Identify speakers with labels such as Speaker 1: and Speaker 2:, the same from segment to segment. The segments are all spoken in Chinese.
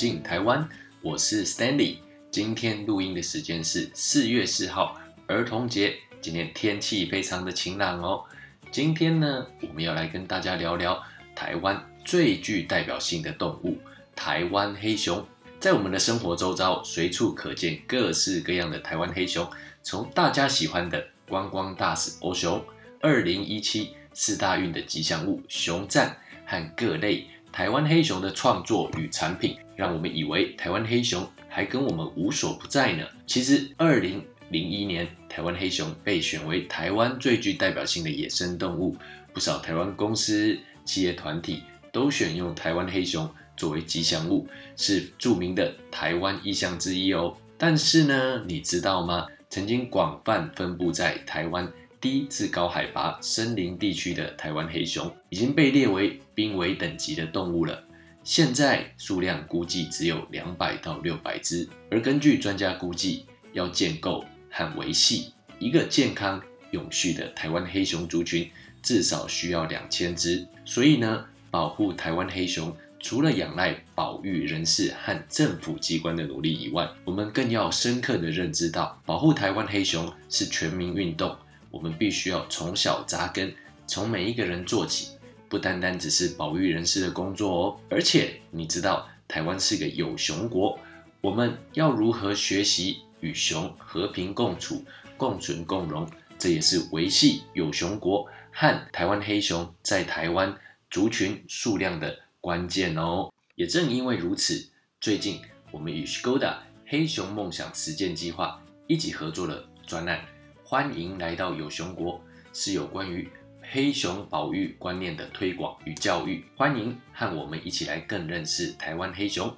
Speaker 1: 进台湾，我是 Stanley。今天录音的时间是四月四号，儿童节。今天天气非常的晴朗哦。今天呢，我们要来跟大家聊聊台湾最具代表性的动物——台湾黑熊。在我们的生活周遭，随处可见各式各样的台湾黑熊，从大家喜欢的观光大使欧熊，二零一七四大运的吉祥物熊赞和各类。台湾黑熊的创作与产品，让我们以为台湾黑熊还跟我们无所不在呢。其实，二零零一年，台湾黑熊被选为台湾最具代表性的野生动物，不少台湾公司、企业团体都选用台湾黑熊作为吉祥物，是著名的台湾意象之一哦。但是呢，你知道吗？曾经广泛分布在台湾。低至高海拔森林地区的台湾黑熊已经被列为濒危等级的动物了，现在数量估计只有两百到六百只。而根据专家估计，要建构和维系一个健康永续的台湾黑熊族群，至少需要两千只。所以呢，保护台湾黑熊除了仰赖保育人士和政府机关的努力以外，我们更要深刻的认知到，保护台湾黑熊是全民运动。我们必须要从小扎根，从每一个人做起，不单单只是保育人士的工作哦。而且你知道，台湾是个有熊国，我们要如何学习与熊和平共处、共存共荣？这也是维系有熊国和台湾黑熊在台湾族群数量的关键哦。也正因为如此，最近我们与 Skoda 黑熊梦想实践计划一起合作了专案。欢迎来到有熊国，是有关于黑熊保育观念的推广与教育。欢迎和我们一起来更认识台湾黑熊。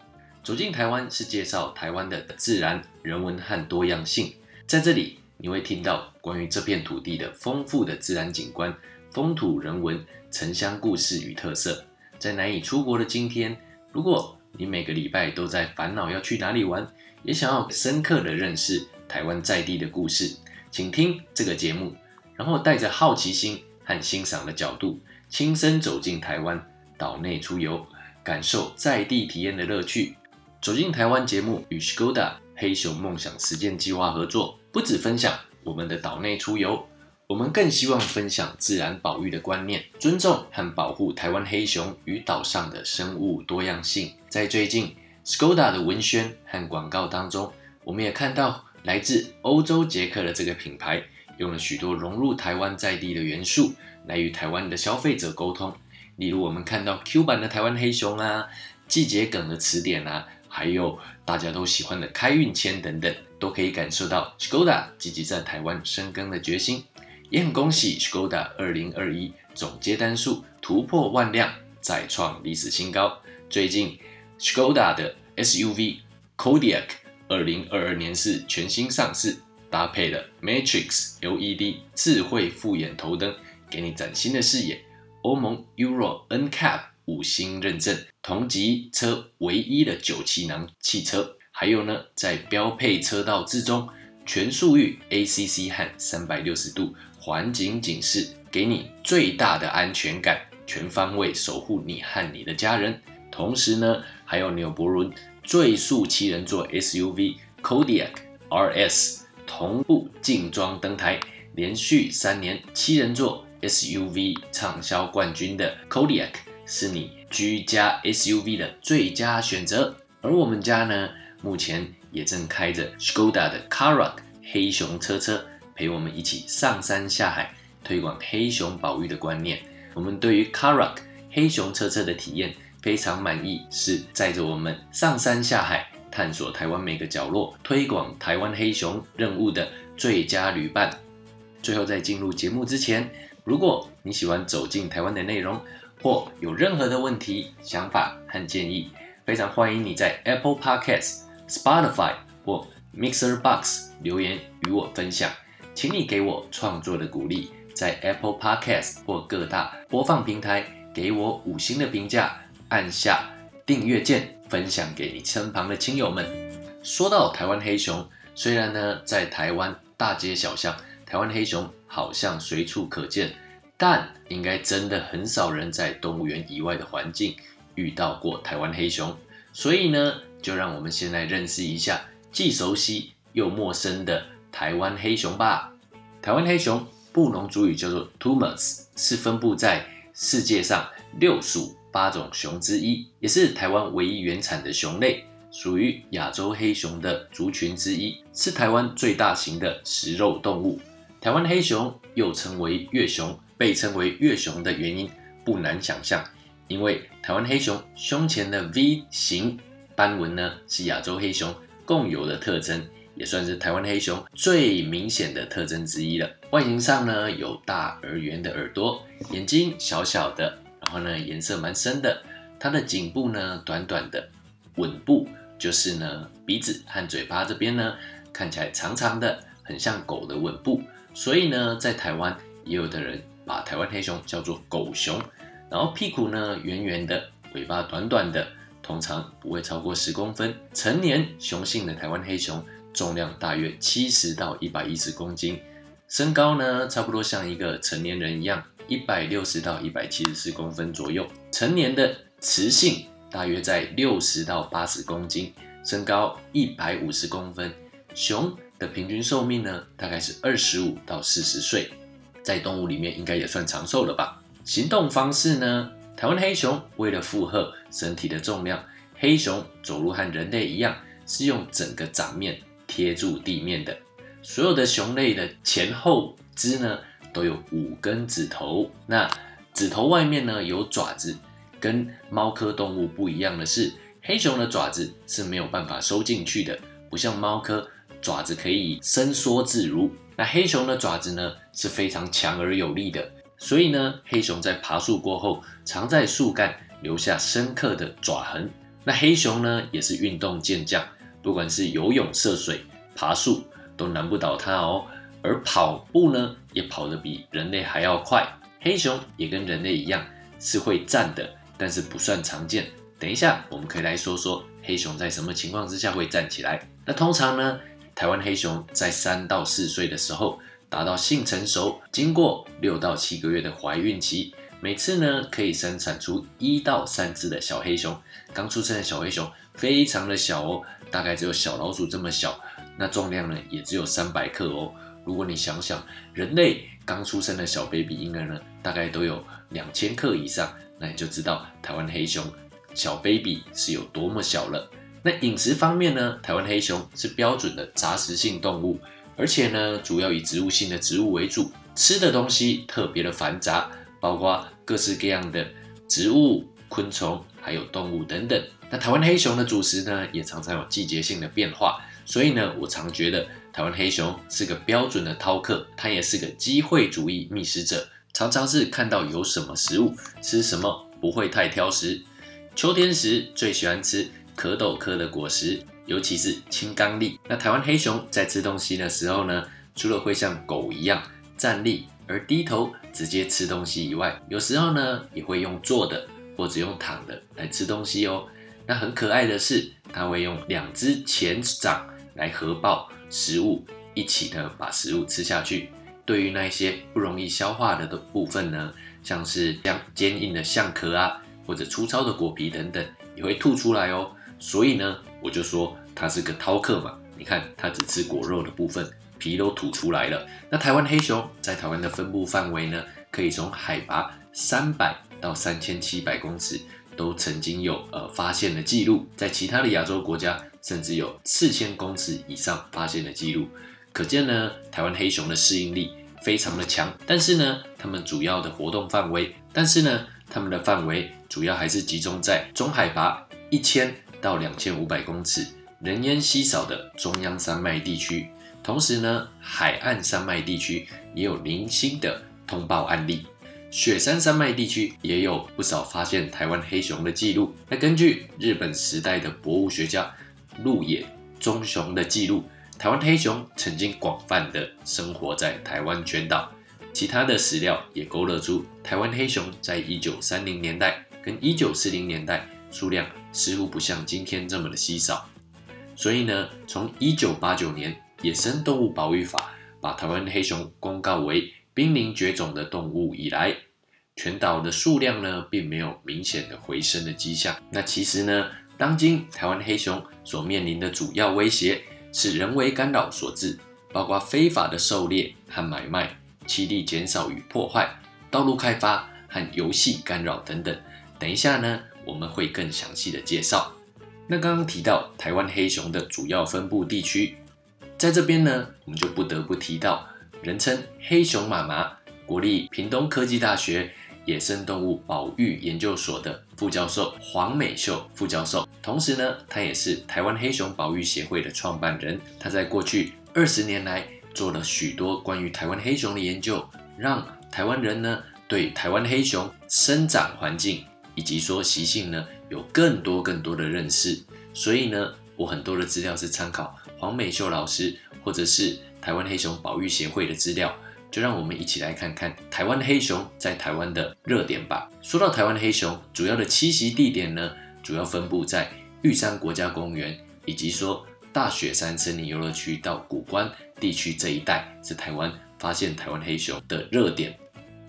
Speaker 1: 走进台湾是介绍台湾的自然、人文和多样性。在这里，你会听到关于这片土地的丰富的自然景观、风土人文、城乡故事与特色。在难以出国的今天，如果你每个礼拜都在烦恼要去哪里玩，也想要深刻的认识台湾在地的故事。请听这个节目，然后带着好奇心和欣赏的角度，亲身走进台湾岛内出游，感受在地体验的乐趣。走进台湾节目与 Skoda 黑熊梦想实践计划合作，不止分享我们的岛内出游，我们更希望分享自然保育的观念，尊重和保护台湾黑熊与岛上的生物多样性。在最近 Skoda 的文宣和广告当中，我们也看到。来自欧洲捷克的这个品牌，用了许多融入台湾在地的元素，来与台湾的消费者沟通。例如，我们看到 Q 版的台湾黑熊啊，季节梗的词典啊，还有大家都喜欢的开运签等等，都可以感受到 Skoda 积极在台湾深耕的决心。也很恭喜 Skoda 二零二一总接单数突破万辆，再创历史新高。最近 Skoda 的 SUV Kodiaq。二零二二年是全新上市，搭配了 Matrix LED 智慧复眼头灯，给你崭新的视野。欧盟 Euro NCAP 五星认证，同级车唯一的九气囊汽车。还有呢，在标配车道之中，全速域 ACC 和三百六十度环景警示，给你最大的安全感，全方位守护你和你的家人。同时呢，还有纽博伦。最速七人座 SUV Kodiaq RS 同步进装登台，连续三年七人座 SUV 畅销冠军的 Kodiaq 是你居家 SUV 的最佳选择。而我们家呢，目前也正开着 Skoda 的 Karoq 黑熊车车，陪我们一起上山下海，推广黑熊保育的观念。我们对于 Karoq 黑熊车车的体验。非常满意，是载着我们上山下海，探索台湾每个角落，推广台湾黑熊任务的最佳旅伴。最后，在进入节目之前，如果你喜欢走进台湾的内容，或有任何的问题、想法和建议，非常欢迎你在 Apple Podcasts、Spotify 或 Mixer Box 留言与我分享。请你给我创作的鼓励，在 Apple Podcasts 或各大播放平台给我五星的评价。按下订阅键，分享给你身旁的亲友们。说到台湾黑熊，虽然呢在台湾大街小巷，台湾黑熊好像随处可见，但应该真的很少人在动物园以外的环境遇到过台湾黑熊。所以呢，就让我们先来认识一下既熟悉又陌生的台湾黑熊吧。台湾黑熊布农族语叫做 Tumas，是分布在世界上六属八种熊之一，也是台湾唯一原产的熊类，属于亚洲黑熊的族群之一，是台湾最大型的食肉动物。台湾黑熊又称为月熊，被称为月熊的原因不难想象，因为台湾黑熊胸前的 V 型斑纹呢，是亚洲黑熊共有的特征，也算是台湾黑熊最明显的特征之一了。外形上呢，有大而圆的耳朵，眼睛小小的。然后呢，颜色蛮深的，它的颈部呢短短的，吻部就是呢鼻子和嘴巴这边呢看起来长长的，很像狗的吻部，所以呢在台湾也有的人把台湾黑熊叫做狗熊。然后屁股呢圆圆的，尾巴短短的，通常不会超过十公分。成年雄性的台湾黑熊重量大约七十到一百一十公斤，身高呢差不多像一个成年人一样。一百六十到一百七十四公分左右，成年的雌性大约在六十到八十公斤，身高一百五十公分。熊的平均寿命呢，大概是二十五到四十岁，在动物里面应该也算长寿了吧。行动方式呢，台湾黑熊为了负荷身体的重量，黑熊走路和人类一样，是用整个掌面贴住地面的。所有的熊类的前后肢呢。都有五根指头，那指头外面呢有爪子，跟猫科动物不一样的是，黑熊的爪子是没有办法收进去的，不像猫科爪子可以伸缩自如。那黑熊的爪子呢是非常强而有力的，所以呢黑熊在爬树过后，常在树干留下深刻的爪痕。那黑熊呢也是运动健将，不管是游泳、涉水、爬树，都难不倒它哦。而跑步呢，也跑得比人类还要快。黑熊也跟人类一样是会站的，但是不算常见。等一下，我们可以来说说黑熊在什么情况之下会站起来。那通常呢，台湾黑熊在三到四岁的时候达到性成熟，经过六到七个月的怀孕期，每次呢可以生产出一到三只的小黑熊。刚出生的小黑熊非常的小哦，大概只有小老鼠这么小，那重量呢也只有三百克哦。如果你想想，人类刚出生的小 baby 婴儿呢，大概都有两千克以上，那你就知道台湾黑熊小 baby 是有多么小了。那饮食方面呢，台湾黑熊是标准的杂食性动物，而且呢，主要以植物性的植物为主，吃的东西特别的繁杂，包括各式各样的植物、昆虫，还有动物等等。那台湾黑熊的主食呢，也常常有季节性的变化，所以呢，我常觉得。台湾黑熊是个标准的饕客，它也是个机会主义觅食者，常常是看到有什么食物吃什么，不会太挑食。秋天时最喜欢吃蝌蚪科的果实，尤其是青冈栎。那台湾黑熊在吃东西的时候呢，除了会像狗一样站立而低头直接吃东西以外，有时候呢也会用坐的或者用躺的来吃东西哦。那很可爱的是，它会用两只前掌来合抱。食物一起的，把食物吃下去。对于那些不容易消化的的部分呢，像是像坚硬的橡壳啊，或者粗糙的果皮等等，也会吐出来哦。所以呢，我就说它是个饕客嘛。你看，它只吃果肉的部分，皮都吐出来了。那台湾黑熊在台湾的分布范围呢，可以从海拔三百到三千七百公尺，都曾经有呃发现的记录。在其他的亚洲国家。甚至有四千公尺以上发现的记录，可见呢，台湾黑熊的适应力非常的强。但是呢，它们主要的活动范围，但是呢，它们的范围主要还是集中在中海拔一千到两千五百公尺、人烟稀少的中央山脉地区。同时呢，海岸山脉地区也有零星的通报案例，雪山山脉地区也有不少发现台湾黑熊的记录。那根据日本时代的博物学家。鹿野棕熊的记录，台湾黑熊曾经广泛的生活在台湾全岛。其他的史料也勾勒出台湾黑熊在一九三零年代跟一九四零年代数量似乎不像今天这么的稀少。所以呢，从一九八九年野生动物保育法把台湾黑熊公告为濒临绝种的动物以来。全岛的数量呢，并没有明显的回升的迹象。那其实呢，当今台湾黑熊所面临的主要威胁是人为干扰所致，包括非法的狩猎和买卖、栖地减少与破坏、道路开发和游戏干扰等等。等一下呢，我们会更详细的介绍。那刚刚提到台湾黑熊的主要分布地区，在这边呢，我们就不得不提到人称黑熊妈妈、国立屏东科技大学野生动物保育研究所的副教授黄美秀副教授。同时呢，他也是台湾黑熊保育协会的创办人。他在过去二十年来做了许多关于台湾黑熊的研究，让台湾人呢对台湾黑熊生长环境。以及说习性呢，有更多更多的认识，所以呢，我很多的资料是参考黄美秀老师或者是台湾黑熊保育协会的资料，就让我们一起来看看台湾黑熊在台湾的热点吧。说到台湾黑熊，主要的栖息地点呢，主要分布在玉山国家公园以及说大雪山森林游乐区到古关地区这一带，是台湾发现台湾黑熊的热点。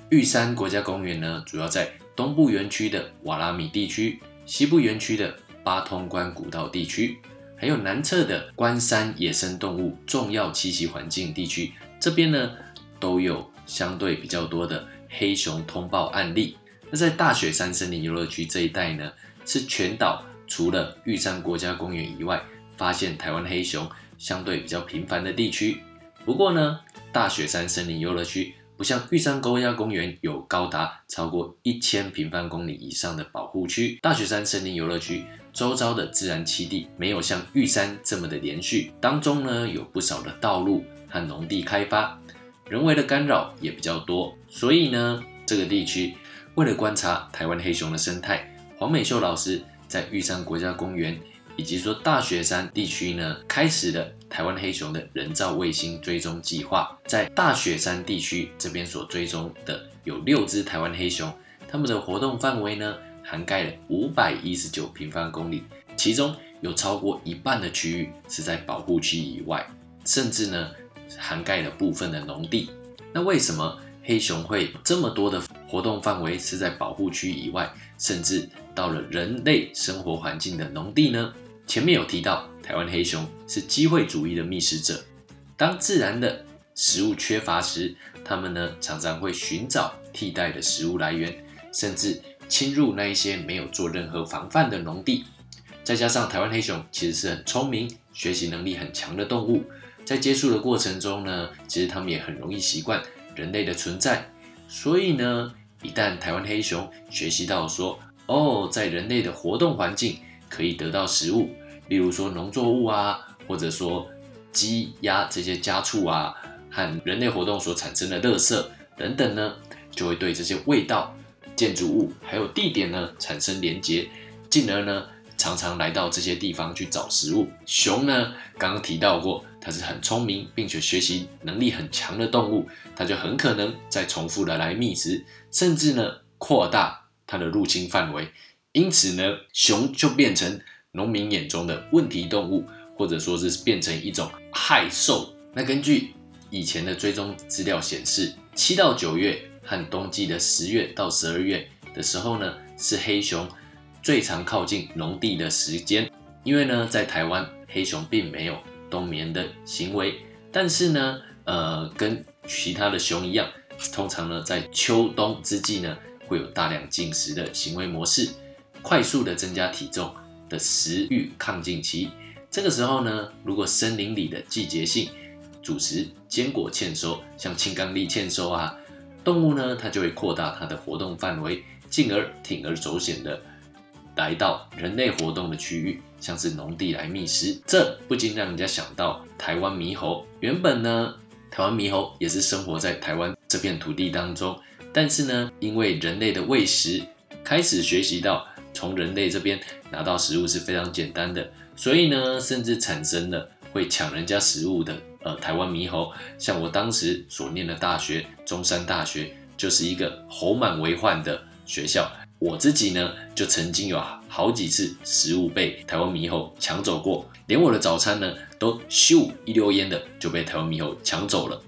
Speaker 1: 玉山国家公园呢，主要在东部园区的瓦拉米地区，西部园区的八通关古道地区，还有南侧的关山野生动物重要栖息环境地区，这边呢都有相对比较多的黑熊通报案例。那在大雪山森林游乐区这一带呢，是全岛除了玉山国家公园以外，发现台湾黑熊相对比较频繁的地区。不过呢，大雪山森林游乐区。不像玉山国家公园有高达超过一千平方公里以上的保护区，大雪山森林游乐区周遭的自然栖地没有像玉山这么的连续，当中呢有不少的道路和农地开发，人为的干扰也比较多，所以呢这个地区为了观察台湾黑熊的生态，黄美秀老师在玉山国家公园。以及说大雪山地区呢，开始了台湾黑熊的人造卫星追踪计划。在大雪山地区这边所追踪的有六只台湾黑熊，它们的活动范围呢，涵盖了五百一十九平方公里，其中有超过一半的区域是在保护区以外，甚至呢，涵盖了部分的农地。那为什么黑熊会这么多的活动范围是在保护区以外，甚至到了人类生活环境的农地呢？前面有提到，台湾黑熊是机会主义的觅食者。当自然的食物缺乏时，它们呢常常会寻找替代的食物来源，甚至侵入那一些没有做任何防范的农地。再加上台湾黑熊其实是很聪明、学习能力很强的动物，在接触的过程中呢，其实它们也很容易习惯人类的存在。所以呢，一旦台湾黑熊学习到说，哦，在人类的活动环境。可以得到食物，例如说农作物啊，或者说鸡鸭这些家畜啊，和人类活动所产生的垃圾等等呢，就会对这些味道、建筑物还有地点呢产生连结，进而呢常常来到这些地方去找食物。熊呢刚刚提到过，它是很聪明并且学习能力很强的动物，它就很可能再重复的来觅食，甚至呢扩大它的入侵范围。因此呢，熊就变成农民眼中的问题动物，或者说是变成一种害兽。那根据以前的追踪资料显示，七到九月和冬季的十月到十二月的时候呢，是黑熊最常靠近农地的时间。因为呢，在台湾黑熊并没有冬眠的行为，但是呢，呃，跟其他的熊一样，通常呢在秋冬之际呢，会有大量进食的行为模式。快速的增加体重的食欲亢进期，这个时候呢，如果森林里的季节性主食坚果欠收，像青冈栎欠收啊，动物呢它就会扩大它的活动范围，进而铤而走险的来到人类活动的区域，像是农地来觅食。这不禁让人家想到台湾猕猴。原本呢，台湾猕猴也是生活在台湾这片土地当中，但是呢，因为人类的喂食，开始学习到。从人类这边拿到食物是非常简单的，所以呢，甚至产生了会抢人家食物的呃台湾猕猴。像我当时所念的大学中山大学，就是一个猴满为患的学校。我自己呢，就曾经有好几次食物被台湾猕猴抢走过，连我的早餐呢，都咻一溜烟的就被台湾猕猴抢走了。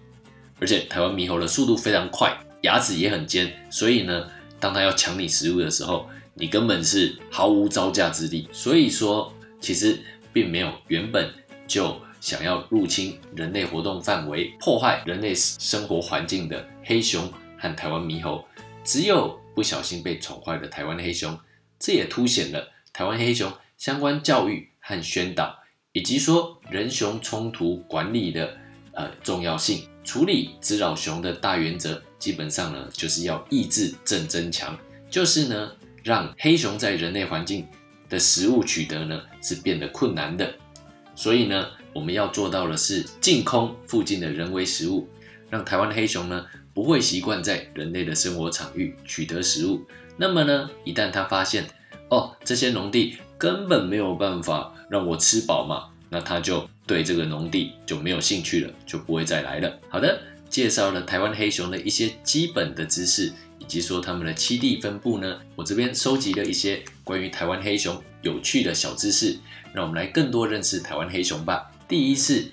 Speaker 1: 而且台湾猕猴的速度非常快，牙齿也很尖，所以呢，当它要抢你食物的时候，你根本是毫无招架之力。所以说，其实并没有原本就想要入侵人类活动范围、破坏人类生活环境的黑熊和台湾猕猴，只有不小心被宠坏的台湾黑熊。这也凸显了台湾黑熊相关教育和宣导，以及说人熊冲突管理的呃重要性。处理滋扰熊的大原则，基本上呢就是要抑制正增强，就是呢让黑熊在人类环境的食物取得呢是变得困难的。所以呢，我们要做到的是净空附近的人为食物，让台湾黑熊呢不会习惯在人类的生活场域取得食物。那么呢，一旦它发现哦这些农地根本没有办法让我吃饱嘛，那它就。对这个农地就没有兴趣了，就不会再来了。好的，介绍了台湾黑熊的一些基本的知识，以及说它们的栖地分布呢。我这边收集了一些关于台湾黑熊有趣的小知识，让我们来更多认识台湾黑熊吧。第一是，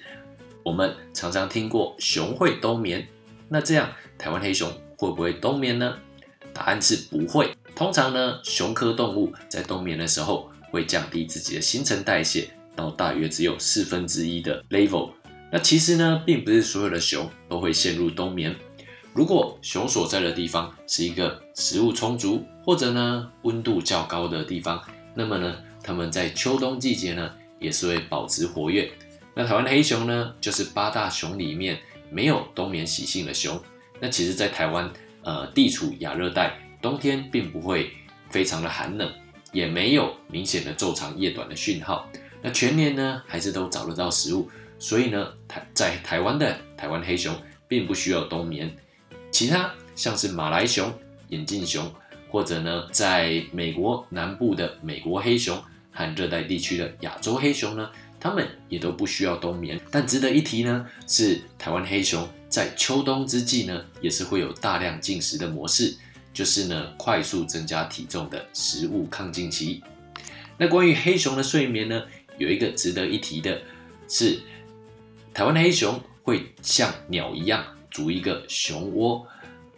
Speaker 1: 我们常常听过熊会冬眠，那这样台湾黑熊会不会冬眠呢？答案是不会。通常呢，熊科动物在冬眠的时候会降低自己的新陈代谢。到大约只有四分之一的 level。那其实呢，并不是所有的熊都会陷入冬眠。如果熊所在的地方是一个食物充足，或者呢温度较高的地方，那么呢，它们在秋冬季节呢也是会保持活跃。那台湾的黑熊呢，就是八大熊里面没有冬眠习性的熊。那其实，在台湾，呃，地处亚热带，冬天并不会非常的寒冷，也没有明显的昼长夜短的讯号。那全年呢，还是都找得到食物，所以呢，台在台湾的台湾黑熊并不需要冬眠。其他像是马来熊、眼镜熊，或者呢，在美国南部的美国黑熊和热带地区的亚洲黑熊呢，它们也都不需要冬眠。但值得一提呢，是台湾黑熊在秋冬之际呢，也是会有大量进食的模式，就是呢，快速增加体重的食物抗进期。那关于黑熊的睡眠呢？有一个值得一提的是，台湾的黑熊会像鸟一样筑一个熊窝，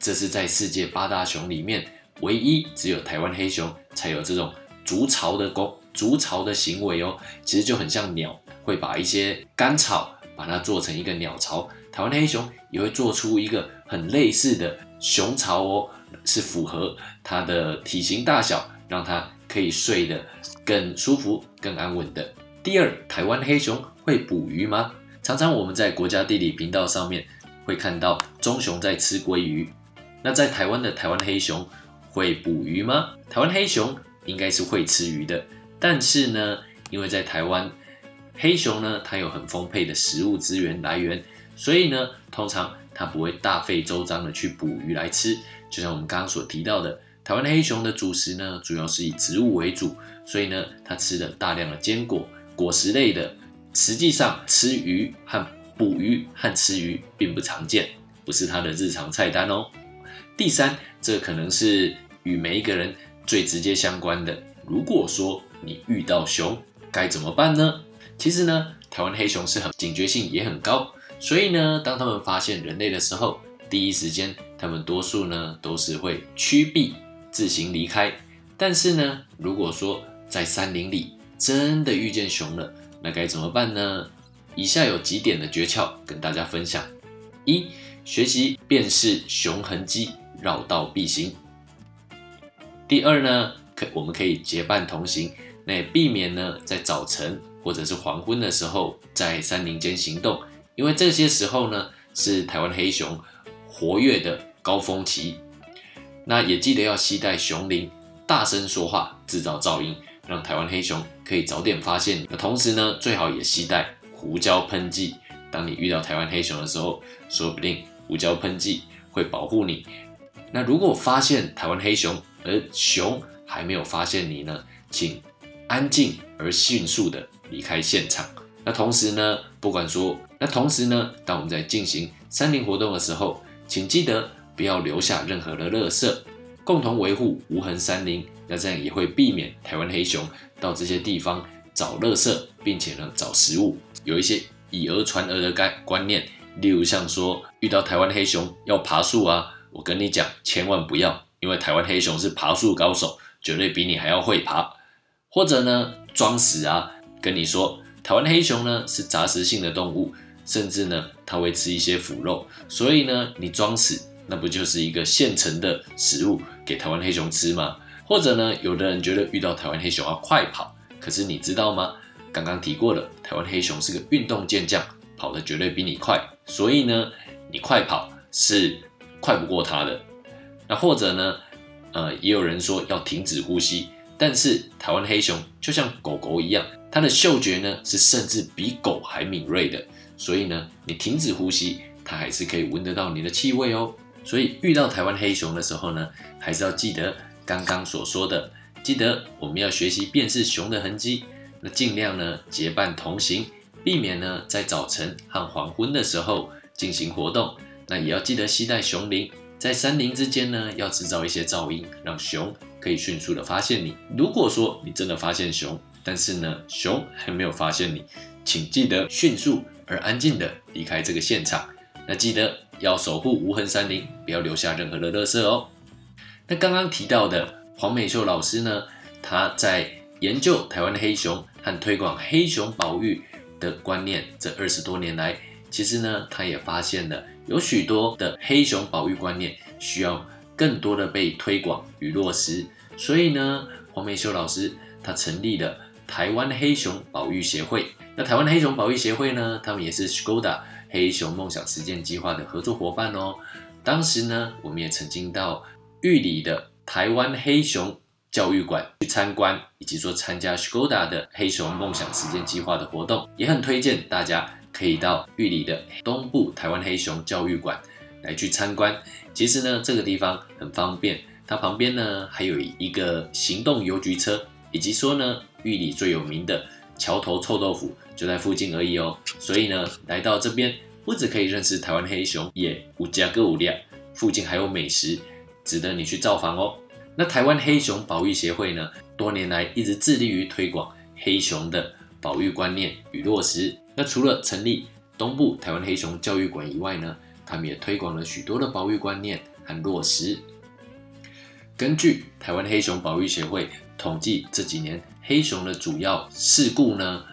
Speaker 1: 这是在世界八大熊里面唯一只有台湾黑熊才有这种筑巢的功筑巢的行为哦。其实就很像鸟会把一些干草把它做成一个鸟巢，台湾黑熊也会做出一个很类似的熊巢哦，是符合它的体型大小，让它可以睡得更舒服、更安稳的。第二，台湾黑熊会捕鱼吗？常常我们在国家地理频道上面会看到棕熊在吃鲑鱼。那在台湾的台湾黑熊会捕鱼吗？台湾黑熊应该是会吃鱼的，但是呢，因为在台湾黑熊呢，它有很丰沛的食物资源来源，所以呢，通常它不会大费周章的去捕鱼来吃。就像我们刚刚所提到的，台湾黑熊的主食呢，主要是以植物为主，所以呢，它吃了大量的坚果。果实类的，实际上吃鱼和捕鱼和吃鱼并不常见，不是它的日常菜单哦。第三，这可能是与每一个人最直接相关的。如果说你遇到熊，该怎么办呢？其实呢，台湾黑熊是很警觉性也很高，所以呢，当他们发现人类的时候，第一时间他们多数呢都是会驱避自行离开。但是呢，如果说在山林里，真的遇见熊了，那该怎么办呢？以下有几点的诀窍跟大家分享：一、学习辨识熊痕迹，绕道必行。第二呢，可我们可以结伴同行，那也避免呢在早晨或者是黄昏的时候在山林间行动，因为这些时候呢是台湾黑熊活跃的高峰期。那也记得要携带熊铃，大声说话，制造噪音。让台湾黑熊可以早点发现。那同时呢，最好也携带胡椒喷剂。当你遇到台湾黑熊的时候，说不定胡椒喷剂会保护你。那如果发现台湾黑熊，而熊还没有发现你呢，请安静而迅速的离开现场。那同时呢，不管说，那同时呢，当我们在进行山林活动的时候，请记得不要留下任何的垃圾。共同维护无痕山林，那这样也会避免台湾黑熊到这些地方找垃圾，并且呢找食物。有一些以讹传讹的概观念，例如像说遇到台湾黑熊要爬树啊，我跟你讲千万不要，因为台湾黑熊是爬树高手，绝对比你还要会爬，或者呢装死啊，跟你说台湾黑熊呢是杂食性的动物，甚至呢它会吃一些腐肉，所以呢你装死，那不就是一个现成的食物给台湾黑熊吃吗？或者呢有的人觉得遇到台湾黑熊要快跑，可是你知道吗？刚刚提过了，台湾黑熊是个运动健将，跑得绝对比你快，所以呢你快跑是快不过它的。那或者呢？呃，也有人说要停止呼吸，但是台湾黑熊就像狗狗一样，它的嗅觉呢是甚至比狗还敏锐的，所以呢，你停止呼吸，它还是可以闻得到你的气味哦。所以遇到台湾黑熊的时候呢，还是要记得刚刚所说的，记得我们要学习辨识熊的痕迹，那尽量呢结伴同行，避免呢在早晨和黄昏的时候进行活动，那也要记得携带熊铃。在山林之间呢，要制造一些噪音，让熊可以迅速的发现你。如果说你真的发现熊，但是呢，熊还没有发现你，请记得迅速而安静的离开这个现场。那记得要守护无痕山林，不要留下任何的垃圾哦。那刚刚提到的黄美秀老师呢，他在研究台湾的黑熊和推广黑熊保育的观念这二十多年来，其实呢，他也发现了。有许多的黑熊保育观念需要更多的被推广与落实，所以呢，黄美秀老师他成立了台湾黑熊保育协会。那台湾黑熊保育协会呢，他们也是 Skoda 黑熊梦想实践计划的合作伙伴哦。当时呢，我们也曾经到玉里的台湾黑熊教育馆去参观，以及说参加 Skoda 的黑熊梦想实践计划的活动，也很推荐大家。可以到玉里的东部台湾黑熊教育馆来去参观。其实呢，这个地方很方便，它旁边呢还有一个行动邮局车，以及说呢，玉里最有名的桥头臭豆腐就在附近而已哦。所以呢，来到这边不止可以认识台湾黑熊，也无价歌舞量，附近还有美食，值得你去造访哦。那台湾黑熊保育协会呢，多年来一直致力于推广黑熊的保育观念与落实。那除了成立东部台湾黑熊教育馆以外呢，他们也推广了许多的保育观念和落实。根据台湾黑熊保育协会统计，这几年黑熊的主要事故呢，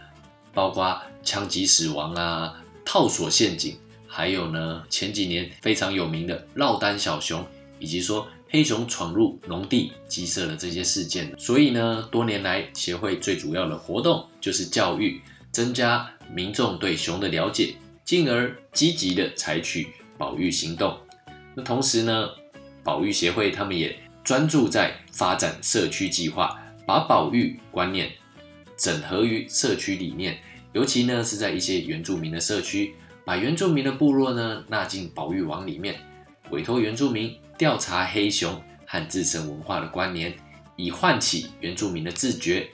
Speaker 1: 包括枪击死亡啊、套索陷阱，还有呢前几年非常有名的落单小熊，以及说黑熊闯入农地鸡舍的这些事件。所以呢，多年来协会最主要的活动就是教育。增加民众对熊的了解，进而积极的采取保育行动。那同时呢，保育协会他们也专注在发展社区计划，把保育观念整合于社区里面。尤其呢是在一些原住民的社区，把原住民的部落呢纳进保育网里面，委托原住民调查黑熊和自身文化的关联，以唤起原住民的自觉，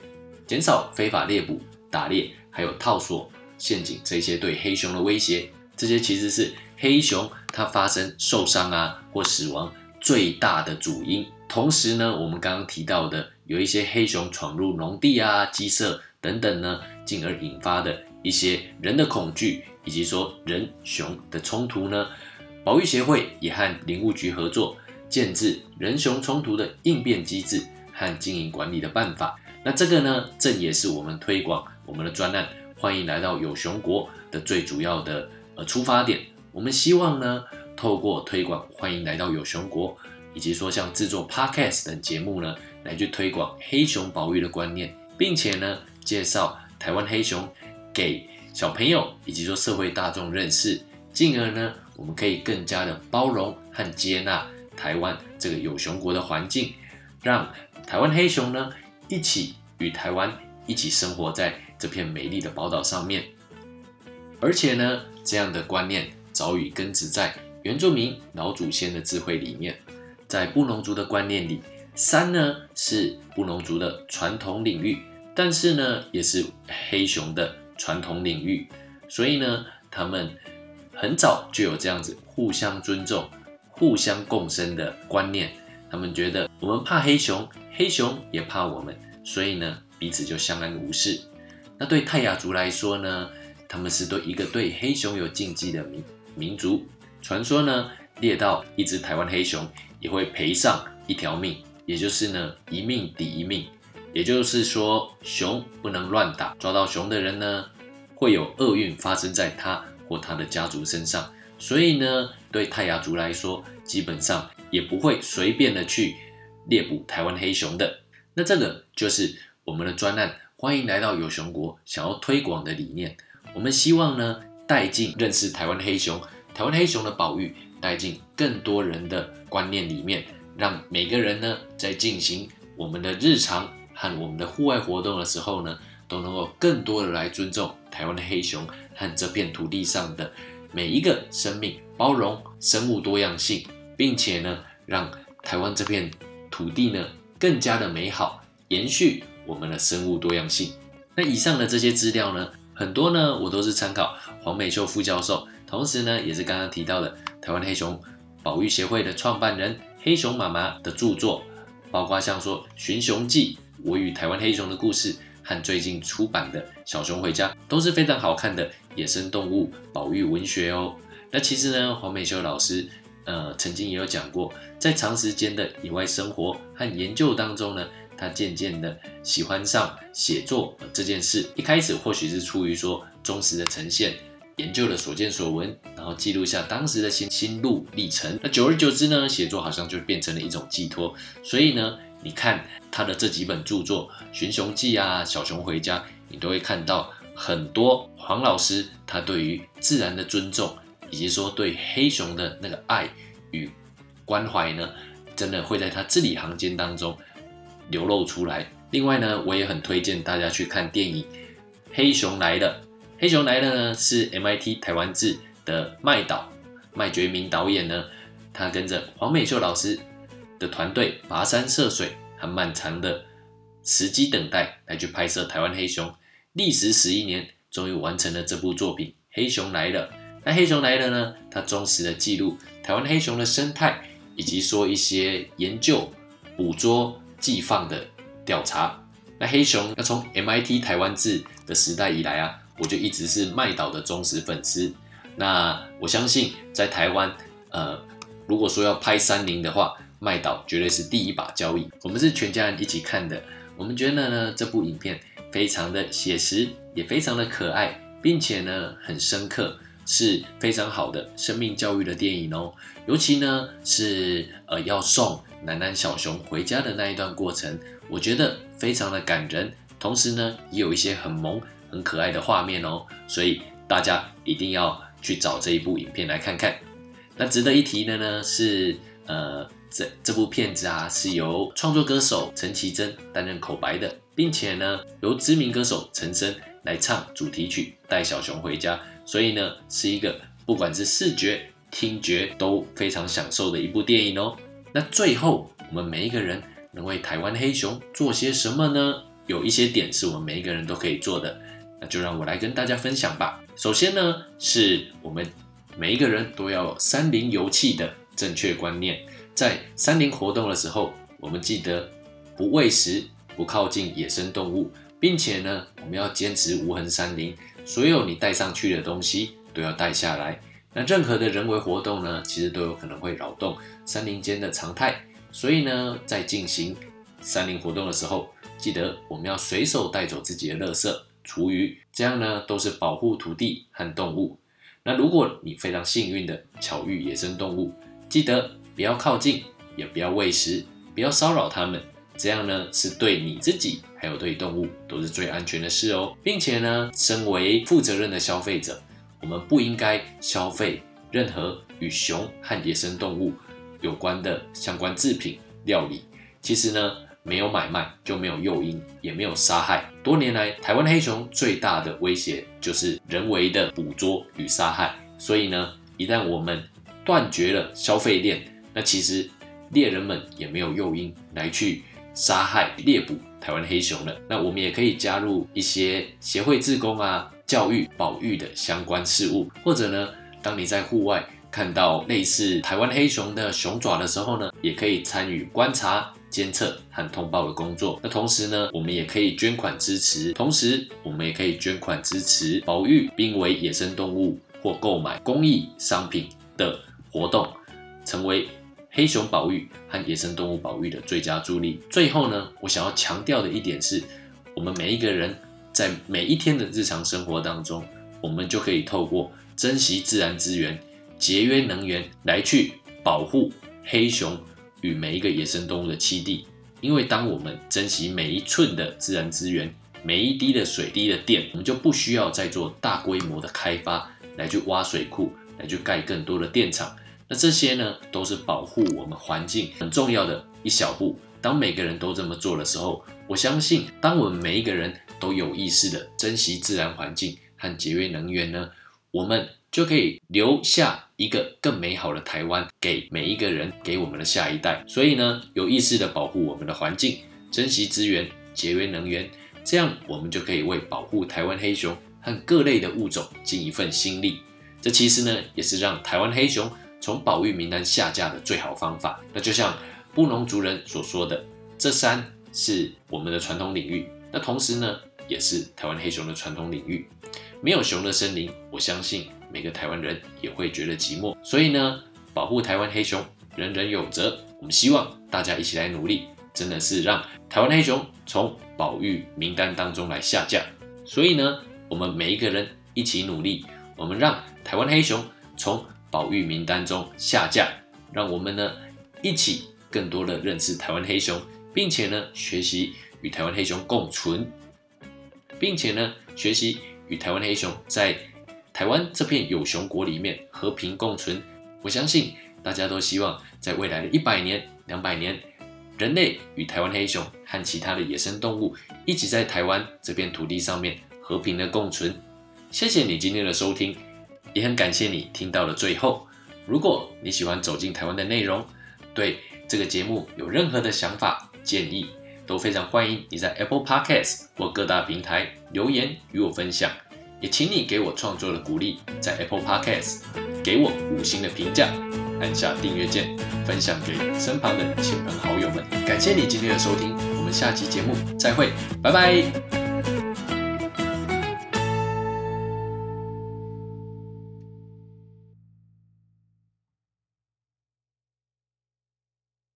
Speaker 1: 减少非法猎捕、打猎。还有套索、陷阱这些对黑熊的威胁，这些其实是黑熊它发生受伤啊或死亡最大的主因。同时呢，我们刚刚提到的有一些黑熊闯入农地啊、鸡舍等等呢，进而引发的一些人的恐惧，以及说人熊的冲突呢，保育协会也和林务局合作，建制人熊冲突的应变机制和经营管理的办法。那这个呢，正也是我们推广。我们的专案欢迎来到有熊国的最主要的呃出发点，我们希望呢透过推广欢迎来到有熊国，以及说像制作 podcast 等节目呢，来去推广黑熊保育的观念，并且呢介绍台湾黑熊给小朋友以及说社会大众认识，进而呢我们可以更加的包容和接纳台湾这个有熊国的环境，让台湾黑熊呢一起与台湾一起生活在。这片美丽的宝岛上面，而且呢，这样的观念早已根植在原住民老祖先的智慧里面。在布农族的观念里，山呢是布农族的传统领域，但是呢，也是黑熊的传统领域。所以呢，他们很早就有这样子互相尊重、互相共生的观念。他们觉得我们怕黑熊，黑熊也怕我们，所以呢，彼此就相安无事。那对泰雅族来说呢，他们是对一个对黑熊有禁忌的民民族。传说呢，猎到一只台湾黑熊也会赔上一条命。也就是呢一命抵一命，也就是说熊不能乱打，抓到熊的人呢会有厄运发生在他或他的家族身上。所以呢，对泰雅族来说，基本上也不会随便的去猎捕台湾黑熊的。那这个就是我们的专案，欢迎来到有熊国想要推广的理念。我们希望呢，带进认识台湾黑熊、台湾黑熊的保育，带进更多人的观念里面，让每个人呢，在进行我们的日常和我们的户外活动的时候呢，都能够更多的来尊重台湾的黑熊和这片土地上的。每一个生命包容生物多样性，并且呢，让台湾这片土地呢更加的美好，延续我们的生物多样性。那以上的这些资料呢，很多呢我都是参考黄美秀副教授，同时呢也是刚刚提到的台湾黑熊保育协会的创办人黑熊妈妈的著作，包括像说《寻熊记》《我与台湾黑熊的故事》。和最近出版的《小熊回家》都是非常好看的野生动物保育文学哦。那其实呢，黄美秀老师呃曾经也有讲过，在长时间的野外生活和研究当中呢，他渐渐的喜欢上写作这件事。一开始或许是出于说忠实的呈现研究的所见所闻，然后记录下当时的心心路历程。那久而久之呢，写作好像就变成了一种寄托。所以呢。你看他的这几本著作，《寻熊记》啊，《小熊回家》，你都会看到很多黄老师他对于自然的尊重，以及说对黑熊的那个爱与关怀呢，真的会在他字里行间当中流露出来。另外呢，我也很推荐大家去看电影《黑熊来了》。《黑熊来了》呢是 MIT 台湾志的麦导麦觉明导演呢，他跟着黄美秀老师。的团队跋山涉水很漫长的时机等待来去拍摄台湾黑熊，历时十一年，终于完成了这部作品《黑熊来了》。那《黑熊来了》呢？它忠实的记录台湾黑熊的生态，以及说一些研究、捕捉、寄放的调查。那黑熊，那从 MIT 台湾志的时代以来啊，我就一直是麦岛的忠实粉丝。那我相信在台湾，呃，如果说要拍山林的话，麦岛绝对是第一把交椅，我们是全家人一起看的。我们觉得呢，这部影片非常的写实，也非常的可爱，并且呢很深刻，是非常好的生命教育的电影哦。尤其呢是呃要送楠楠小熊回家的那一段过程，我觉得非常的感人，同时呢也有一些很萌、很可爱的画面哦。所以大家一定要去找这一部影片来看看。那值得一提的呢是呃。这这部片子啊，是由创作歌手陈绮贞担任口白的，并且呢，由知名歌手陈升来唱主题曲《带小熊回家》，所以呢，是一个不管是视觉、听觉都非常享受的一部电影哦。那最后，我们每一个人能为台湾黑熊做些什么呢？有一些点是我们每一个人都可以做的，那就让我来跟大家分享吧。首先呢，是我们每一个人都要有山林游憩的正确观念。在山林活动的时候，我们记得不喂食、不靠近野生动物，并且呢，我们要坚持无痕山林。所有你带上去的东西都要带下来。那任何的人为活动呢，其实都有可能会扰动山林间的常态。所以呢，在进行山林活动的时候，记得我们要随手带走自己的垃圾、厨余，这样呢都是保护土地和动物。那如果你非常幸运的巧遇野生动物，记得。不要靠近，也不要喂食，不要骚扰它们，这样呢是对你自己还有对动物都是最安全的事哦。并且呢，身为负责任的消费者，我们不应该消费任何与熊和野生动物有关的相关制品料理。其实呢，没有买卖就没有诱因，也没有杀害。多年来，台湾黑熊最大的威胁就是人为的捕捉与杀害。所以呢，一旦我们断绝了消费链，那其实猎人们也没有诱因来去杀害猎捕台湾黑熊了。那我们也可以加入一些协会志工啊、教育保育的相关事务，或者呢，当你在户外看到类似台湾黑熊的熊爪的时候呢，也可以参与观察、监测和通报的工作。那同时呢，我们也可以捐款支持，同时我们也可以捐款支持保育濒危野生动物或购买公益商品的活动。成为黑熊保育和野生动物保育的最佳助力。最后呢，我想要强调的一点是，我们每一个人在每一天的日常生活当中，我们就可以透过珍惜自然资源、节约能源来去保护黑熊与每一个野生动物的栖地。因为当我们珍惜每一寸的自然资源，每一滴的水滴的电，我们就不需要再做大规模的开发来去挖水库，来去盖更多的电厂。那这些呢，都是保护我们环境很重要的一小步。当每个人都这么做的时候，我相信，当我们每一个人都有意识的珍惜自然环境和节约能源呢，我们就可以留下一个更美好的台湾给每一个人，给我们的下一代。所以呢，有意识的保护我们的环境，珍惜资源，节约能源。这样，我们就可以为保护台湾黑熊和各类的物种尽一份心力。这其实呢，也是让台湾黑熊从保育名单下架的最好方法。那就像布农族人所说的，这山是我们的传统领域，那同时呢，也是台湾黑熊的传统领域。没有熊的森林，我相信每个台湾人也会觉得寂寞。所以呢，保护台湾黑熊，人人有责。我们希望大家一起来努力。真的是让台湾黑熊从保育名单当中来下架，所以呢，我们每一个人一起努力，我们让台湾黑熊从保育名单中下架，让我们呢一起更多的认识台湾黑熊，并且呢学习与台湾黑熊共存，并且呢学习与台湾黑熊在台湾这片有熊国里面和平共存。我相信大家都希望在未来的一百年、两百年。人类与台湾黑熊和其他的野生动物一起在台湾这片土地上面和平的共存。谢谢你今天的收听，也很感谢你听到了最后。如果你喜欢走进台湾的内容，对这个节目有任何的想法建议，都非常欢迎你在 Apple Podcast 或各大平台留言与我分享。也请你给我创作的鼓励，在 Apple Podcast 给我五星的评价。按下订阅键，分享给身旁的亲朋好友们。感谢你今天的收听，我们下期节目再会，拜拜。